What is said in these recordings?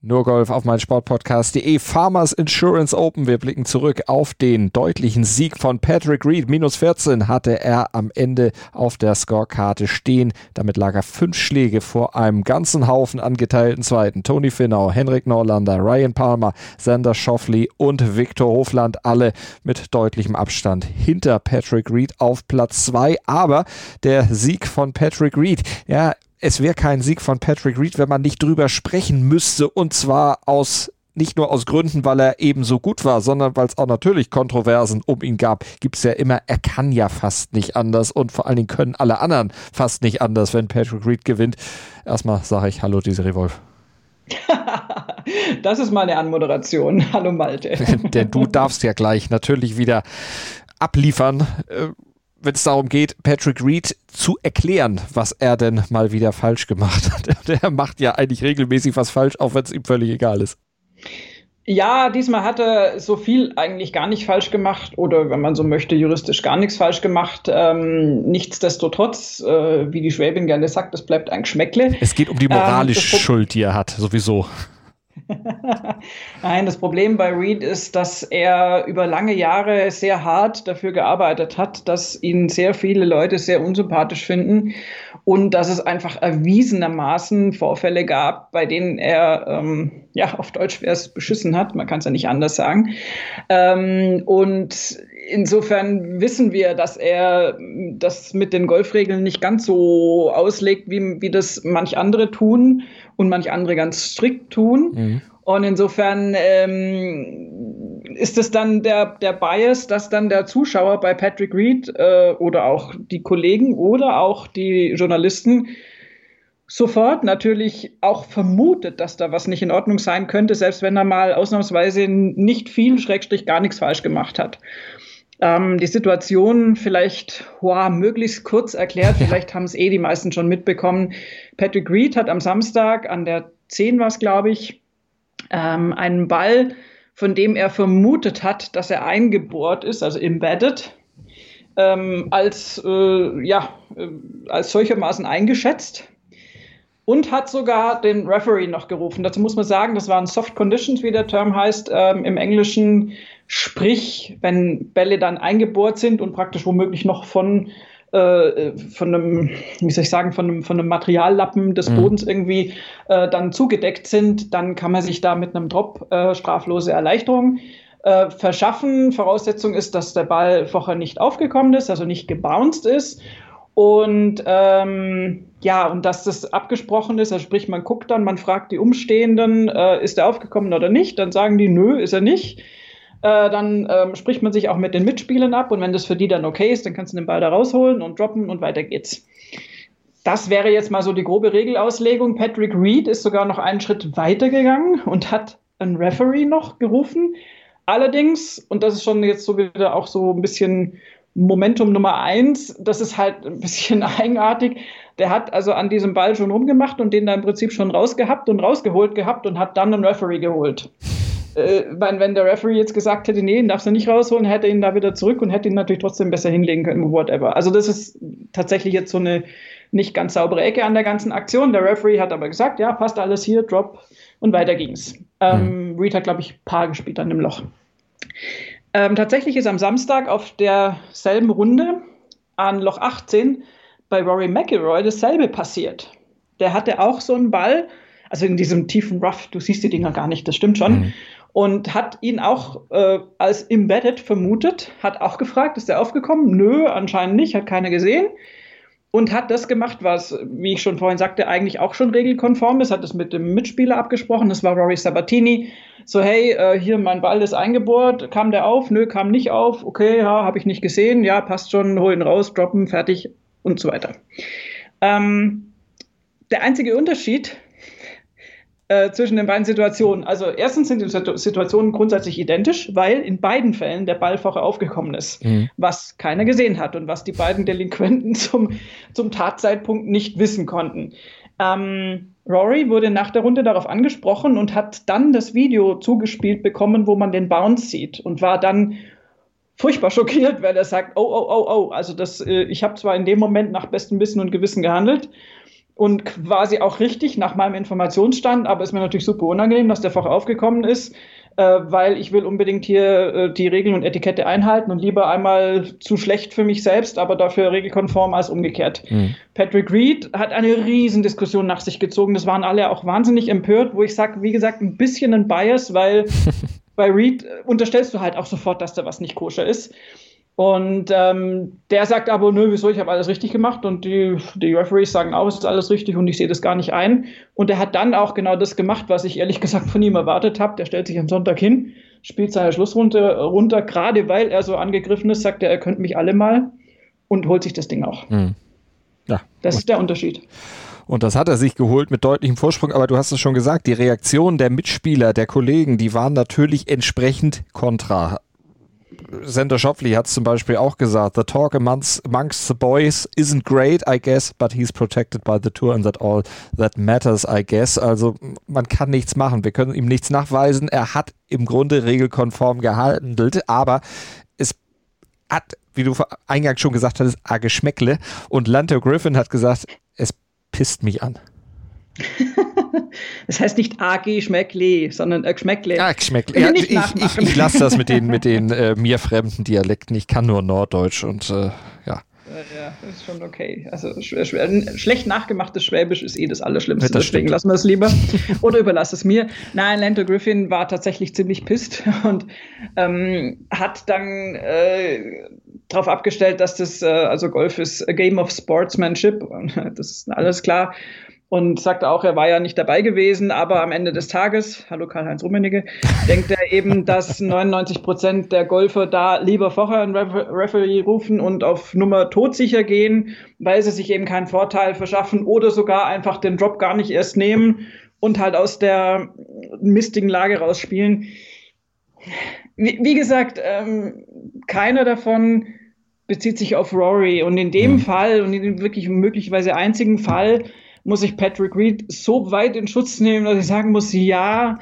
nur Golf auf mein Sportpodcast.de. Farmers Insurance Open. Wir blicken zurück auf den deutlichen Sieg von Patrick Reed. Minus 14 hatte er am Ende auf der Scorekarte stehen. Damit lag er fünf Schläge vor einem ganzen Haufen angeteilten Zweiten. Tony Finau, Henrik Norlander, Ryan Palmer, Sander Schoffley und Viktor Hofland. Alle mit deutlichem Abstand hinter Patrick Reed auf Platz 2. Aber der Sieg von Patrick Reed, ja, es wäre kein Sieg von Patrick Reed, wenn man nicht drüber sprechen müsste. Und zwar aus nicht nur aus Gründen, weil er eben so gut war, sondern weil es auch natürlich Kontroversen um ihn gab, gibt es ja immer, er kann ja fast nicht anders und vor allen Dingen können alle anderen fast nicht anders, wenn Patrick Reed gewinnt. Erstmal sage ich Hallo, diese Revolve. das ist meine Anmoderation. Hallo Malte. Denn du darfst ja gleich natürlich wieder abliefern. Wenn es darum geht, Patrick Reed zu erklären, was er denn mal wieder falsch gemacht hat. Der macht ja eigentlich regelmäßig was falsch, auch wenn es ihm völlig egal ist. Ja, diesmal hat er so viel eigentlich gar nicht falsch gemacht oder wenn man so möchte, juristisch gar nichts falsch gemacht. Ähm, nichtsdestotrotz, äh, wie die Schwäbin gerne sagt, das bleibt ein Geschmäckle. Es geht um die moralische ähm, Schuld, die er hat, sowieso. Nein, das Problem bei Reed ist, dass er über lange Jahre sehr hart dafür gearbeitet hat, dass ihn sehr viele Leute sehr unsympathisch finden und dass es einfach erwiesenermaßen Vorfälle gab, bei denen er, ähm, ja, auf Deutsch wäre es beschissen hat, man kann es ja nicht anders sagen. Ähm, und insofern wissen wir, dass er das mit den Golfregeln nicht ganz so auslegt, wie, wie das manch andere tun und manch andere ganz strikt tun. Mhm. Und insofern ähm, ist es dann der, der Bias, dass dann der Zuschauer bei Patrick Reed äh, oder auch die Kollegen oder auch die Journalisten sofort natürlich auch vermutet, dass da was nicht in Ordnung sein könnte, selbst wenn er mal ausnahmsweise nicht viel, schrägstrich gar nichts falsch gemacht hat. Ähm, die Situation vielleicht wow, möglichst kurz erklärt, vielleicht haben es eh die meisten schon mitbekommen. Patrick Reed hat am Samstag an der 10 war es, glaube ich, ähm, einen Ball, von dem er vermutet hat, dass er eingebohrt ist, also embedded, ähm, als, äh, ja, äh, als solchermaßen eingeschätzt und hat sogar den Referee noch gerufen. Dazu muss man sagen, das waren Soft Conditions, wie der Term heißt, ähm, im Englischen. Sprich, wenn Bälle dann eingebohrt sind und praktisch womöglich noch von äh, von einem, wie soll ich sagen, von einem, von einem Materiallappen des mhm. Bodens mhm. irgendwie äh, dann zugedeckt sind, dann kann man sich da mit einem Drop äh, straflose Erleichterung äh, verschaffen. Voraussetzung ist, dass der Ball vorher nicht aufgekommen ist, also nicht gebounced ist. Und ähm, ja, und dass das abgesprochen ist, also sprich, man guckt dann, man fragt die Umstehenden, äh, ist er aufgekommen oder nicht? Dann sagen die, nö, ist er nicht. Äh, dann ähm, spricht man sich auch mit den Mitspielern ab und wenn das für die dann okay ist, dann kannst du den Ball da rausholen und droppen und weiter geht's. Das wäre jetzt mal so die grobe Regelauslegung. Patrick Reed ist sogar noch einen Schritt weiter gegangen und hat einen Referee noch gerufen. Allerdings, und das ist schon jetzt so wieder auch so ein bisschen Momentum Nummer eins, das ist halt ein bisschen eigenartig. Der hat also an diesem Ball schon rumgemacht und den da im Prinzip schon rausgehabt und rausgeholt gehabt und hat dann einen Referee geholt äh, wenn der Referee jetzt gesagt hätte, nee, darfst du nicht rausholen, hätte er ihn da wieder zurück und hätte ihn natürlich trotzdem besser hinlegen können, whatever. Also das ist tatsächlich jetzt so eine nicht ganz saubere Ecke an der ganzen Aktion. Der Referee hat aber gesagt, ja, passt alles hier, Drop und weiter ging's. Ähm, mhm. Reed hat, glaube ich, Paar gespielt an dem Loch. Ähm, tatsächlich ist am Samstag auf derselben Runde an Loch 18 bei Rory McIlroy dasselbe passiert. Der hatte auch so einen Ball, also in diesem tiefen Rough, du siehst die Dinger gar nicht, das stimmt schon. Mhm und hat ihn auch äh, als embedded vermutet, hat auch gefragt, ist er aufgekommen? Nö, anscheinend nicht, hat keiner gesehen. Und hat das gemacht, was, wie ich schon vorhin sagte, eigentlich auch schon regelkonform ist, hat es mit dem Mitspieler abgesprochen, das war Rory Sabatini. So, hey, äh, hier mein Ball ist eingebohrt, kam der auf? Nö, kam nicht auf. Okay, ja, habe ich nicht gesehen. Ja, passt schon, hol ihn raus, droppen, fertig und so weiter. Ähm, der einzige Unterschied äh, zwischen den beiden Situationen. Also erstens sind die Situationen grundsätzlich identisch, weil in beiden Fällen der Ball vorher aufgekommen ist, mhm. was keiner gesehen hat und was die beiden Delinquenten zum, zum Tatzeitpunkt nicht wissen konnten. Ähm, Rory wurde nach der Runde darauf angesprochen und hat dann das Video zugespielt bekommen, wo man den Bounce sieht und war dann furchtbar schockiert, weil er sagt, oh, oh, oh, oh, also das, äh, ich habe zwar in dem Moment nach bestem Wissen und Gewissen gehandelt, und quasi auch richtig nach meinem Informationsstand, aber ist mir natürlich super unangenehm, dass der vorher aufgekommen ist, äh, weil ich will unbedingt hier äh, die Regeln und Etikette einhalten und lieber einmal zu schlecht für mich selbst, aber dafür regelkonform als umgekehrt. Mhm. Patrick Reed hat eine riesen Diskussion nach sich gezogen. Das waren alle auch wahnsinnig empört, wo ich sage, wie gesagt, ein bisschen ein Bias, weil bei Reed unterstellst du halt auch sofort, dass da was nicht koscher ist. Und ähm, der sagt aber, nö, wieso, ich habe alles richtig gemacht und die, die Referees sagen auch, es ist alles richtig und ich sehe das gar nicht ein. Und er hat dann auch genau das gemacht, was ich ehrlich gesagt von ihm erwartet habe. Der stellt sich am Sonntag hin, spielt seine Schlussrunde runter, gerade weil er so angegriffen ist, sagt er, er könnte mich alle mal und holt sich das Ding auch. Mhm. Ja. Das ist der Unterschied. Und das hat er sich geholt mit deutlichem Vorsprung. Aber du hast es schon gesagt, die Reaktionen der Mitspieler, der Kollegen, die waren natürlich entsprechend kontra. Sender Schopfli hat es zum Beispiel auch gesagt, the talk amongst, amongst the boys isn't great, I guess, but he's protected by the tour and that all that matters, I guess. Also man kann nichts machen, wir können ihm nichts nachweisen. Er hat im Grunde regelkonform gehandelt, aber es hat, wie du eingangs schon gesagt hast, a Geschmäckle. Und Lanto Griffin hat gesagt, es pisst mich an. Das heißt nicht AG Schmeckle, sondern äh, Geschmäckle. Ah, Geschmäckle. Ja, ich, ich, ich lasse das mit den, mit den äh, mir fremden Dialekten. Ich kann nur Norddeutsch und äh, ja. Ja, das ist schon okay. Also schlecht nachgemachtes Schwäbisch ist eh das Allerschlimmste. Das deswegen lassen wir es lieber. Oder überlass es mir. Nein, Lando Griffin war tatsächlich ziemlich pisst und ähm, hat dann äh, darauf abgestellt, dass das, äh, also Golf ist a game of sportsmanship. Das ist alles klar und sagte auch, er war ja nicht dabei gewesen, aber am Ende des Tages, hallo Karl-Heinz Rummenigge, denkt er eben, dass 99 Prozent der Golfer da lieber vorher einen Referee rufen und auf Nummer todsicher gehen, weil sie sich eben keinen Vorteil verschaffen oder sogar einfach den Drop gar nicht erst nehmen und halt aus der mistigen Lage rausspielen. Wie, wie gesagt, ähm, keiner davon bezieht sich auf Rory und in dem mhm. Fall und in dem wirklich möglicherweise einzigen Fall, muss ich Patrick Reed so weit in Schutz nehmen, dass ich sagen muss, ja,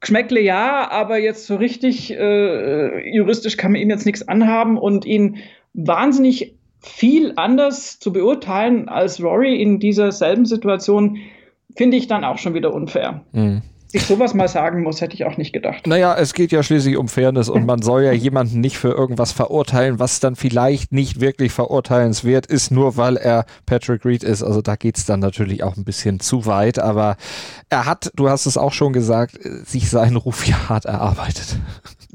Geschmäckle ja, aber jetzt so richtig äh, juristisch kann man ihm jetzt nichts anhaben und ihn wahnsinnig viel anders zu beurteilen als Rory in dieser selben Situation, finde ich dann auch schon wieder unfair. Mhm ich sowas mal sagen muss, hätte ich auch nicht gedacht. Naja, es geht ja schließlich um Fairness und man soll ja jemanden nicht für irgendwas verurteilen, was dann vielleicht nicht wirklich verurteilenswert ist, nur weil er Patrick Reed ist. Also da geht es dann natürlich auch ein bisschen zu weit, aber er hat, du hast es auch schon gesagt, sich seinen Ruf ja hart erarbeitet.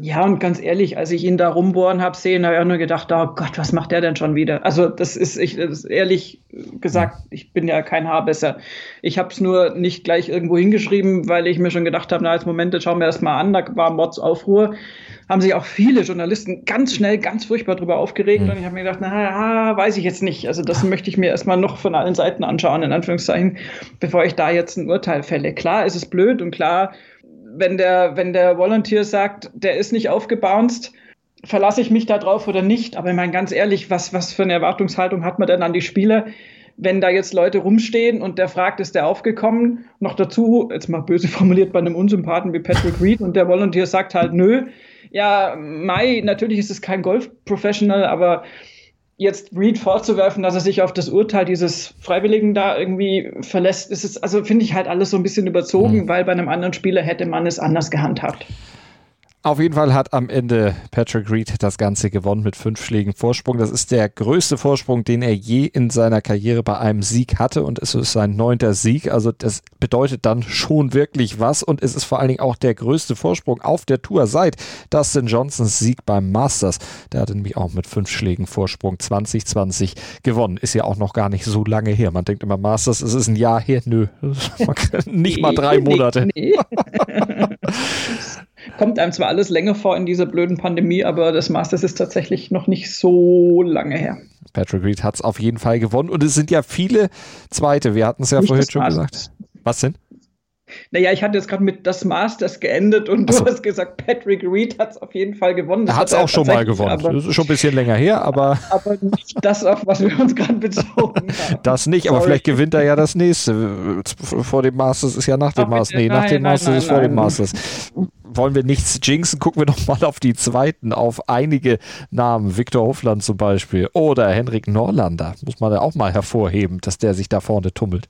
Ja, und ganz ehrlich, als ich ihn da rumbohren habe sehen, habe ich auch nur gedacht, oh Gott, was macht der denn schon wieder? Also das ist, ich, das ist ehrlich gesagt, ich bin ja kein Haar besser. Ich habe es nur nicht gleich irgendwo hingeschrieben, weil ich mir schon gedacht habe, na, als Moment, jetzt schauen wir erst mal an, da war Mods-Aufruhr. Haben sich auch viele Journalisten ganz schnell, ganz furchtbar drüber aufgeregt. Mhm. Und ich habe mir gedacht, na, weiß ich jetzt nicht. Also das möchte ich mir erstmal noch von allen Seiten anschauen, in Anführungszeichen, bevor ich da jetzt ein Urteil fälle. Klar ist es blöd und klar wenn der, wenn der Volunteer sagt, der ist nicht aufgebounced, verlasse ich mich da drauf oder nicht? Aber ich meine, ganz ehrlich, was, was für eine Erwartungshaltung hat man denn an die Spieler, wenn da jetzt Leute rumstehen und der fragt, ist der aufgekommen? Noch dazu, jetzt mal böse formuliert, bei einem Unsympathen wie Patrick Reed und der Volunteer sagt halt, nö. Ja, Mai, natürlich ist es kein Golf-Professional, aber jetzt Reed vorzuwerfen, dass er sich auf das Urteil dieses Freiwilligen da irgendwie verlässt, ist es, also finde ich halt alles so ein bisschen überzogen, mhm. weil bei einem anderen Spieler hätte man es anders gehandhabt. Auf jeden Fall hat am Ende Patrick Reed das Ganze gewonnen mit fünf Schlägen Vorsprung. Das ist der größte Vorsprung, den er je in seiner Karriere bei einem Sieg hatte und es ist sein neunter Sieg. Also das bedeutet dann schon wirklich was und es ist vor allen Dingen auch der größte Vorsprung auf der Tour seit Dustin Johnsons Sieg beim Masters. Der hatte nämlich auch mit fünf Schlägen Vorsprung 2020 gewonnen. Ist ja auch noch gar nicht so lange her. Man denkt immer Masters, es ist ein Jahr her. Nö, nicht mal drei Monate. Nee. kommt einem zwar alles länger vor in dieser blöden Pandemie, aber das Masters ist tatsächlich noch nicht so lange her. Patrick Reed hat es auf jeden Fall gewonnen und es sind ja viele Zweite. Wir hatten es ja nicht vorhin schon gesagt. Was denn? Naja, ich hatte jetzt gerade mit das Masters geendet und so. du hast gesagt, Patrick Reed hat es auf jeden Fall gewonnen. Das er hat es auch schon mal gewonnen. Aber, das ist schon ein bisschen länger her, aber. Aber nicht das, auf was wir uns gerade bezogen haben. Das nicht, aber Sorry. vielleicht gewinnt er ja das nächste. Vor dem Masters ist ja nach dem Masters. Nee, nach dem Masters nein, ist vor nein. dem Masters. Wollen wir nichts jinxen, gucken wir noch mal auf die zweiten, auf einige Namen. Viktor Hofland zum Beispiel oder Henrik Norlander. Muss man da auch mal hervorheben, dass der sich da vorne tummelt.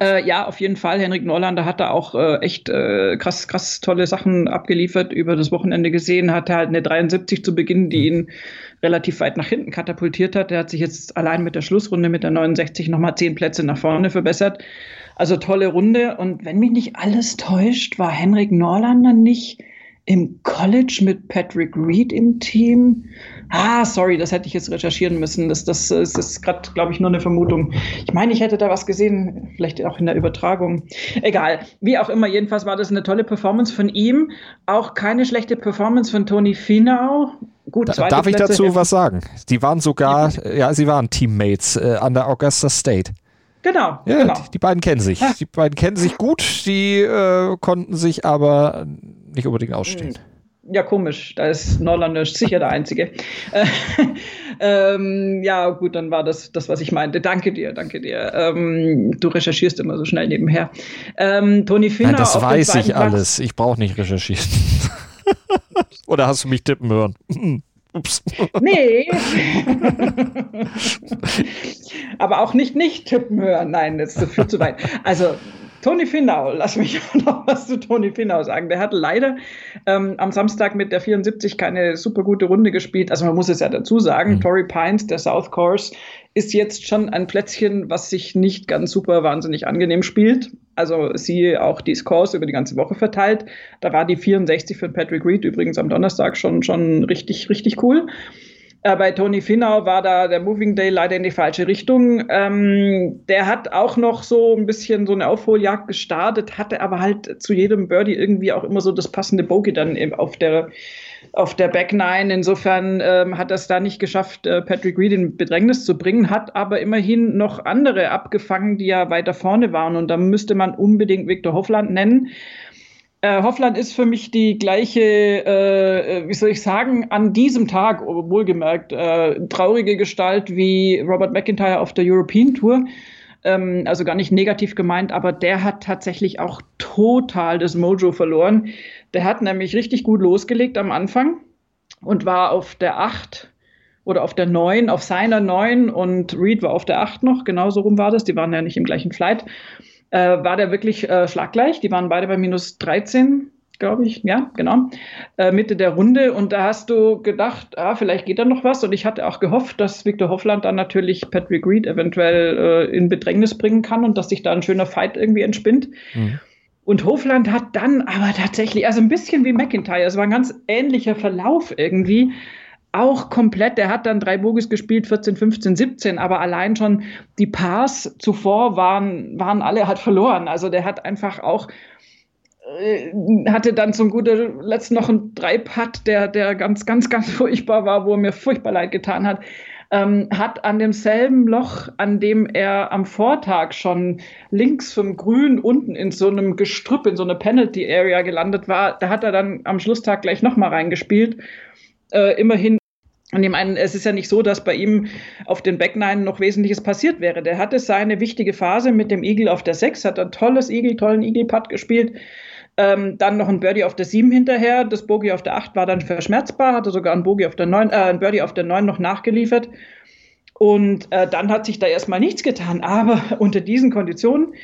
Äh, ja, auf jeden Fall. Henrik Norlander hat da auch äh, echt äh, krass, krass tolle Sachen abgeliefert. Über das Wochenende gesehen hat er halt eine 73 zu Beginn, die ihn relativ weit nach hinten katapultiert hat. Er hat sich jetzt allein mit der Schlussrunde mit der 69 nochmal zehn Plätze nach vorne verbessert. Also tolle Runde. Und wenn mich nicht alles täuscht, war Henrik Norlander nicht im College mit Patrick Reed im Team. Ah, sorry, das hätte ich jetzt recherchieren müssen. Das, das, das ist gerade, glaube ich, nur eine Vermutung. Ich meine, ich hätte da was gesehen, vielleicht auch in der Übertragung. Egal, wie auch immer, jedenfalls war das eine tolle Performance von ihm. Auch keine schlechte Performance von Tony Finau. Gut, Darf ich dazu was sagen? Die waren sogar, ja, sie waren Teammates äh, an der Augusta State. Genau, ja, genau. Die, die beiden kennen sich. Ja. Die beiden kennen sich gut, die äh, konnten sich aber nicht unbedingt ausstehen. Ja, komisch. Da ist Norlander sicher der Einzige. ähm, ja, gut, dann war das das, was ich meinte. Danke dir, danke dir. Ähm, du recherchierst immer so schnell nebenher. Ähm, Toni Finner. Nein, das weiß ich alles. Ich brauche nicht recherchieren. Oder hast du mich tippen hören? Ups. Nee. Aber auch nicht nicht tippen hören. Nein, das führt zu weit. Also Toni Finau, lass mich noch was zu Toni Finau sagen. Der hat leider ähm, am Samstag mit der 74 keine super gute Runde gespielt. Also man muss es ja dazu sagen, mhm. Torrey Pines, der South Course, ist jetzt schon ein Plätzchen, was sich nicht ganz super wahnsinnig angenehm spielt. Also sie auch die Scores über die ganze Woche verteilt. Da war die 64 für Patrick Reed übrigens am Donnerstag schon, schon richtig, richtig cool. Äh, bei Tony Finau war da der Moving Day leider in die falsche Richtung. Ähm, der hat auch noch so ein bisschen so eine Aufholjagd gestartet, hatte aber halt zu jedem Birdie irgendwie auch immer so das passende Bogey dann auf der auf der Back Nine. Insofern ähm, hat es da nicht geschafft, äh, Patrick Reed in Bedrängnis zu bringen, hat aber immerhin noch andere abgefangen, die ja weiter vorne waren. Und da müsste man unbedingt Victor Hoffland nennen. Äh, Hoffland ist für mich die gleiche, äh, wie soll ich sagen, an diesem Tag, wohlgemerkt, äh, traurige Gestalt wie Robert McIntyre auf der European Tour. Ähm, also gar nicht negativ gemeint, aber der hat tatsächlich auch total das Mojo verloren. Der hat nämlich richtig gut losgelegt am Anfang und war auf der 8 oder auf der 9, auf seiner 9 und Reed war auf der 8 noch, genauso rum war das, die waren ja nicht im gleichen Flight äh, war der wirklich äh, schlaggleich. Die waren beide bei minus 13, glaube ich. Ja, genau. Äh, Mitte der Runde. Und da hast du gedacht, ah, vielleicht geht da noch was. Und ich hatte auch gehofft, dass Victor Hoffland dann natürlich Patrick Reed eventuell äh, in Bedrängnis bringen kann und dass sich da ein schöner Fight irgendwie entspinnt. Mhm. Und Hofland hat dann aber tatsächlich, also ein bisschen wie McIntyre, es war ein ganz ähnlicher Verlauf irgendwie, auch komplett, der hat dann drei Bogies gespielt, 14, 15, 17, aber allein schon die Pars zuvor waren, waren alle halt verloren. Also der hat einfach auch äh, hatte dann zum guten Letzt noch einen Dreipad, der, der ganz, ganz, ganz furchtbar war, wo er mir furchtbar leid getan hat. Ähm, hat an demselben Loch, an dem er am Vortag schon links vom Grün unten in so einem Gestrüpp, in so einer Penalty Area gelandet war, da hat er dann am Schlusstag gleich nochmal reingespielt. Äh, immerhin und ich meine, es ist ja nicht so, dass bei ihm auf den Backnine noch Wesentliches passiert wäre. Der hatte seine wichtige Phase mit dem Eagle auf der 6, hat ein tolles Eagle, tollen Eagle-Putt gespielt. Ähm, dann noch ein Birdie auf der 7 hinterher. Das Bogey auf der 8 war dann verschmerzbar, hatte sogar ein, Bogey auf der 9, äh, ein Birdie auf der 9 noch nachgeliefert. Und äh, dann hat sich da erstmal nichts getan. Aber unter diesen Konditionen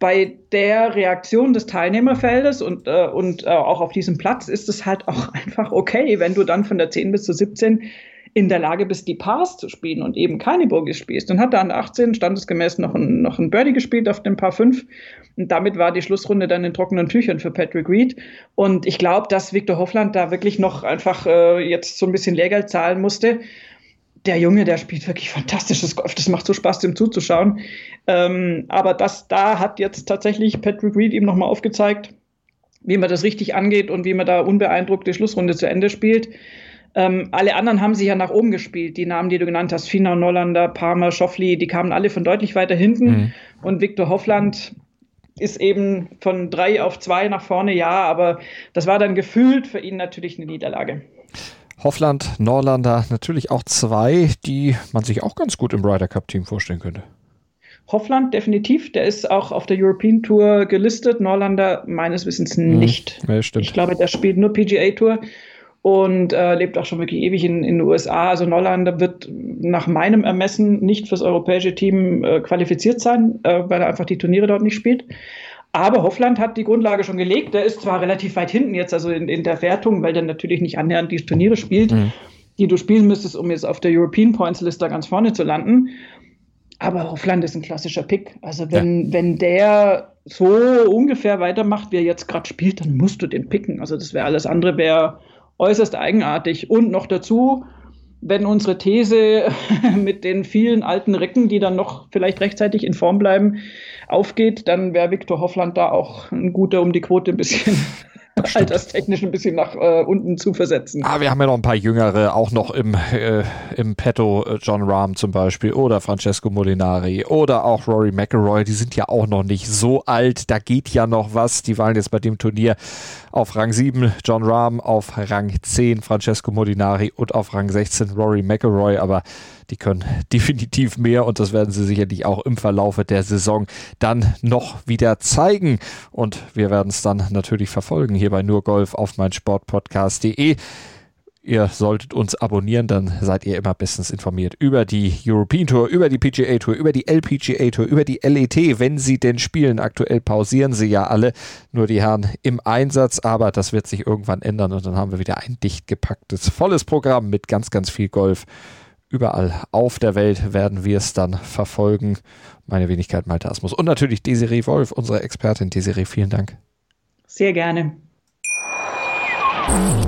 bei der Reaktion des Teilnehmerfeldes und, äh, und äh, auch auf diesem Platz ist es halt auch einfach okay, wenn du dann von der 10 bis zur 17 in der Lage bist, die Pars zu spielen und eben keine Bogies spielst. Dann hat er an 18 standesgemäß noch ein, noch ein Birdie gespielt auf dem Paar 5 und damit war die Schlussrunde dann in trockenen Tüchern für Patrick Reed. Und ich glaube, dass Victor Hoffland da wirklich noch einfach äh, jetzt so ein bisschen Lehrgeld zahlen musste der Junge, der spielt wirklich fantastisches Golf. Das macht so Spaß, dem zuzuschauen. Ähm, aber das da hat jetzt tatsächlich Patrick Reed ihm nochmal aufgezeigt, wie man das richtig angeht und wie man da unbeeindruckt die Schlussrunde zu Ende spielt. Ähm, alle anderen haben sich ja nach oben gespielt. Die Namen, die du genannt hast, Fina, Nollander, Palmer, Schoffli, die kamen alle von deutlich weiter hinten. Mhm. Und Victor Hoffland ist eben von drei auf zwei nach vorne, ja, aber das war dann gefühlt für ihn natürlich eine Niederlage. Hoffland, Norlander, natürlich auch zwei, die man sich auch ganz gut im Ryder Cup Team vorstellen könnte. Hoffland definitiv, der ist auch auf der European Tour gelistet, Norlander meines Wissens mhm. nicht. Ja. Ich glaube, der spielt nur PGA Tour und äh, lebt auch schon wirklich ewig in, in den USA. Also Norlander wird nach meinem Ermessen nicht fürs europäische Team äh, qualifiziert sein, äh, weil er einfach die Turniere dort nicht spielt. Aber Hoffland hat die Grundlage schon gelegt. Der ist zwar relativ weit hinten jetzt, also in, in der Wertung, weil der natürlich nicht annähernd die Turniere spielt, mhm. die du spielen müsstest, um jetzt auf der European Points Liste ganz vorne zu landen. Aber Hoffland ist ein klassischer Pick. Also wenn, ja. wenn der so ungefähr weitermacht, wie er jetzt gerade spielt, dann musst du den picken. Also das wäre alles andere wäre äußerst eigenartig. Und noch dazu, wenn unsere These mit den vielen alten Recken, die dann noch vielleicht rechtzeitig in Form bleiben, aufgeht, dann wäre Viktor Hoffland da auch ein guter, um die Quote ein bisschen alterstechnisch ein bisschen nach äh, unten zu versetzen. Ah, wir haben ja noch ein paar Jüngere, auch noch im, äh, im Petto, äh, John Rahm zum Beispiel oder Francesco Molinari oder auch Rory McElroy, die sind ja auch noch nicht so alt, da geht ja noch was. Die waren jetzt bei dem Turnier auf Rang 7 John Rahm, auf Rang 10 Francesco Molinari und auf Rang 16 Rory McElroy, aber die können definitiv mehr und das werden sie sicherlich auch im Verlaufe der Saison dann noch wieder zeigen. Und wir werden es dann natürlich verfolgen hier bei Nur Golf auf meinsportpodcast.de. Ihr solltet uns abonnieren, dann seid ihr immer bestens informiert über die European Tour, über die PGA Tour, über die LPGA Tour, über die LET, wenn sie denn spielen. Aktuell pausieren sie ja alle, nur die Herren im Einsatz, aber das wird sich irgendwann ändern und dann haben wir wieder ein dicht gepacktes, volles Programm mit ganz, ganz viel Golf Überall auf der Welt werden wir es dann verfolgen. Meine Wenigkeit Malte Asmus und natürlich Desiree Wolf, unsere Expertin. Desiree, vielen Dank. Sehr gerne.